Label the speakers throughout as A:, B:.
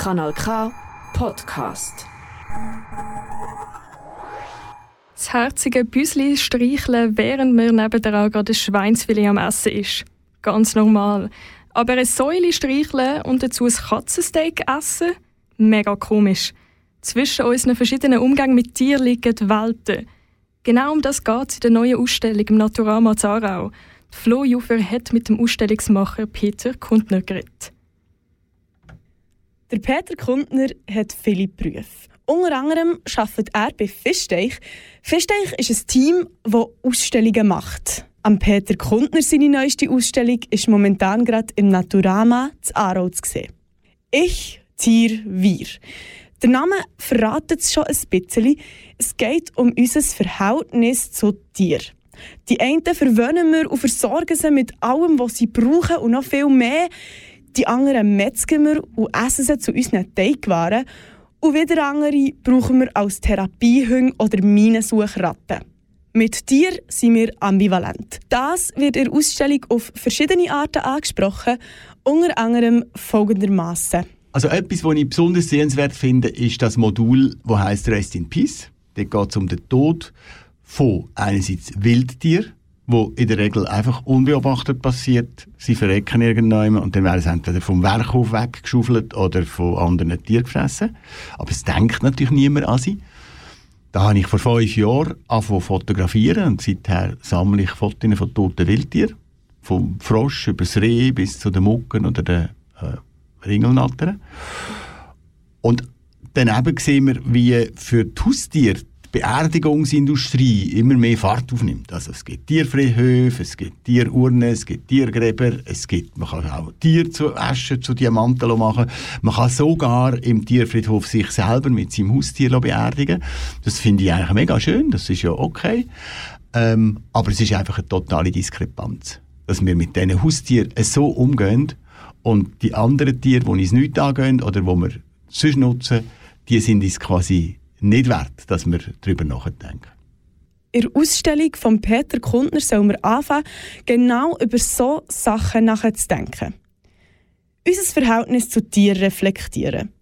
A: Kanal K Podcast.
B: Das herzige Büsli streicheln, während man nebenan gerade ein Schweinsfilet am Essen ist. Ganz normal. Aber eine Säule streicheln und dazu ein Katzensteak essen? Mega komisch. Zwischen unseren verschiedenen Umgängen mit Tieren liegen Welten. Genau um das geht es in der neuen Ausstellung im Naturama Zarau. Flo Jufer hat mit dem Ausstellungsmacher Peter Kundner geredet.
C: Der Peter Kundner hat viele Berufe. Unter anderem arbeitet er bei Fischteich. Fischteich ist ein Team, das Ausstellungen macht. Am Peter Kundner seine neueste Ausstellung ist momentan gerade im Naturama zu Aarau zu sehen. Ich, Tier, Wir. Der Name verratet es schon ein bisschen. Es geht um unser Verhältnis zu Tieren. Die einen verwöhnen wir und versorgen sie mit allem, was sie brauchen und noch viel mehr. Die anderen metzgen wir und essen sie zu unseren Teigwaren. Und wieder andere brauchen wir als Therapiehunde oder Minensuchratten. Mit Tier sind wir ambivalent. Das wird in der Ausstellung auf verschiedene Arten angesprochen, unter anderem folgendermaßen.
D: Also etwas, was ich besonders sehenswert finde, ist das Modul, das heißt Rest in Peace. Dort geht es um den Tod von einerseits Wildtieren, wo in der Regel einfach unbeobachtet passiert. Sie verrecken irgendwann und dann werden sie entweder vom Werkhof weggeschaufelt oder von anderen Tieren gefressen. Aber es denkt natürlich niemand an sie. Da habe ich vor fünf Jahren angefangen fotografieren und seither sammle ich Fotos von toten Wildtieren. Vom Frosch über das Reh bis zu den Mucken oder den äh, Ringelnattern. Und daneben sehen wir, wie für die Haustiere Beerdigungsindustrie immer mehr Fahrt aufnimmt. Also es gibt Tierfriedhöfe, es gibt Tierurnen, es gibt Tiergräber, es gibt, man kann auch Tier zu Asche, zu Diamanten machen. Man kann sogar im Tierfriedhof sich selber mit seinem Haustier beerdigen. Das finde ich eigentlich mega schön, das ist ja okay. Ähm, aber es ist einfach eine totale Diskrepanz, dass wir mit diesen Haustieren so umgehen und die anderen Tiere, die uns nicht angehen oder die wir sonst nutzen, die sind uns quasi nicht wert, dass wir darüber nachdenken.
C: In der Ausstellung von Peter Kundner sollen wir anfangen, genau über so Sachen nachzudenken. Unser Verhältnis zu Tieren reflektieren.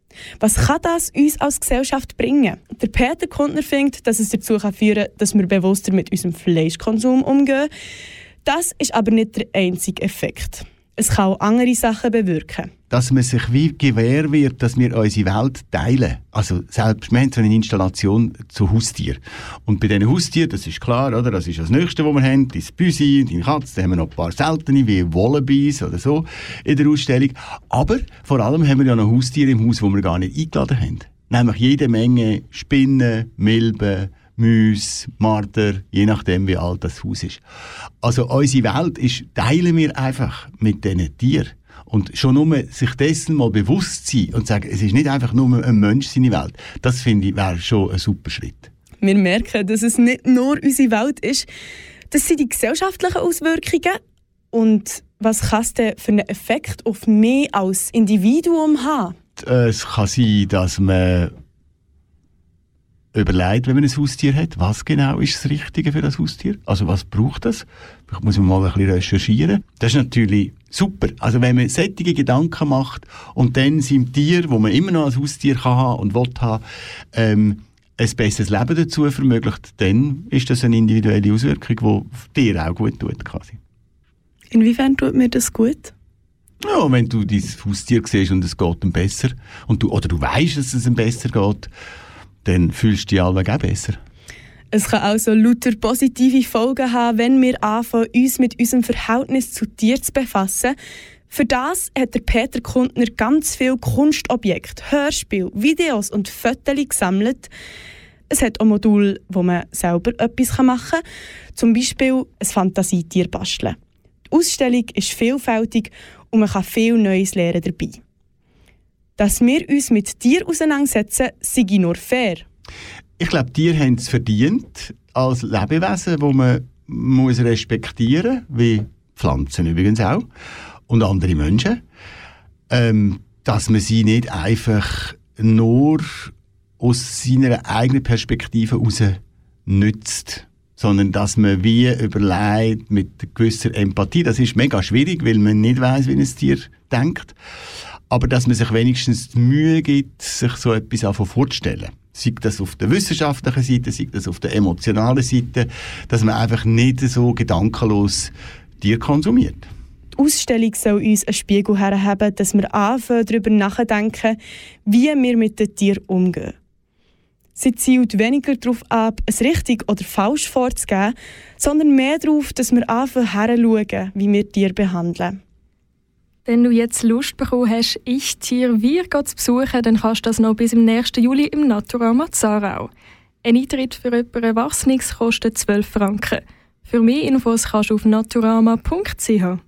C: Was kann das uns als Gesellschaft bringen? Der Peter Kundner findet, dass es dazu führen kann, dass wir bewusster mit unserem Fleischkonsum umgehen. Das ist aber nicht der einzige Effekt. Es kann auch andere Sachen bewirken
D: dass man sich wie gewähr wird, dass wir unsere Welt teilen. Also selbst, wir haben so eine Installation zu Haustieren. Und bei diesen Haustieren, das ist klar, oder? Das ist das Nächste, was wir haben, das Büsi, die Katze, da haben wir noch ein paar seltene, wie Wallabies oder so, in der Ausstellung. Aber vor allem haben wir ja noch Haustiere im Haus, die wir gar nicht eingeladen haben. Nämlich jede Menge Spinnen, Milben, Müs, Marder, je nachdem, wie alt das Haus ist. Also unsere Welt ist, teilen wir einfach mit diesen Tieren. Und schon nur sich dessen mal bewusst sein und sagen, es ist nicht einfach nur ein Mensch seine Welt, das finde ich wäre schon ein super Schritt.
C: Wir merken, dass es nicht nur unsere Welt ist. Das sind die gesellschaftlichen Auswirkungen. Und was kann es denn für einen Effekt auf mich als Individuum haben?
D: Es kann sein, dass man überlegt, wenn man ein Haustier hat, was genau ist das Richtige für das Haustier? Also was braucht das? Vielleicht muss man mal ein bisschen recherchieren. Das ist natürlich super. Also wenn man solche Gedanken macht und dann seinem Tier, wo man immer noch ein Haustier kann haben und will haben, ähm, ein besseres Leben dazu vermöglicht, dann ist das eine individuelle Auswirkung, die dir auch gut tut. Quasi.
C: Inwiefern tut mir das gut?
D: Ja, wenn du dein Haustier siehst und es geht ihm besser und du, oder du weißt, dass es ihm besser geht, dann fühlst du dich allweg auch besser.
C: Es kann also lauter positive Folgen haben, wenn wir anfangen, uns mit unserem Verhältnis zu Tieren zu befassen. Für das hat der Peter Kundner ganz viele Kunstobjekte, Hörspiele, Videos und Fotos gesammelt. Es hat auch Module, wo man selber etwas machen kann, zum Beispiel ein Fantasietier basteln. Die Ausstellung ist vielfältig und man kann viel Neues lernen dabei. Dass wir uns mit Tieren auseinandersetzen, sei nur fair.
D: Ich glaube, Tiere haben es verdient als Lebewesen, wo man muss respektieren muss, wie Pflanzen übrigens auch, und andere Menschen, ähm, dass man sie nicht einfach nur aus seiner eigenen Perspektive heraus nützt, sondern dass man wie überlegt mit gewisser Empathie. Das ist mega schwierig, weil man nicht weiß, wie ein Tier denkt. Aber dass man sich wenigstens die Mühe gibt, sich so etwas auch vorzustellen. Sei das auf der wissenschaftlichen Seite, sei das auf der emotionalen Seite, dass man einfach nicht so gedankenlos Tier konsumiert.
C: Die Ausstellung soll uns einen Spiegel herhaben, dass wir anfangen, darüber nachdenken, wie wir mit den Tieren umgehen. Sie zielt weniger darauf ab, es richtig oder falsch vorzugeben, sondern mehr darauf, dass wir anfangen herzuschauen, wie wir Tiere behandeln.
B: Wenn du jetzt Lust bekommen hast, ich Tier wir zu besuchen, dann kannst du das noch bis im 1. Juli im Naturama Zarau. Ein Eintritt für jemanden Erwachsenes kostet 12 Franken. Für mehr Infos kannst du auf naturama.ch.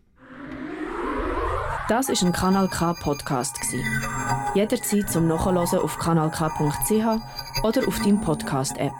A: Das ist ein Kanal K Podcast Jederzeit zum Nachhören auf kanalk.ch oder auf deinem Podcast App.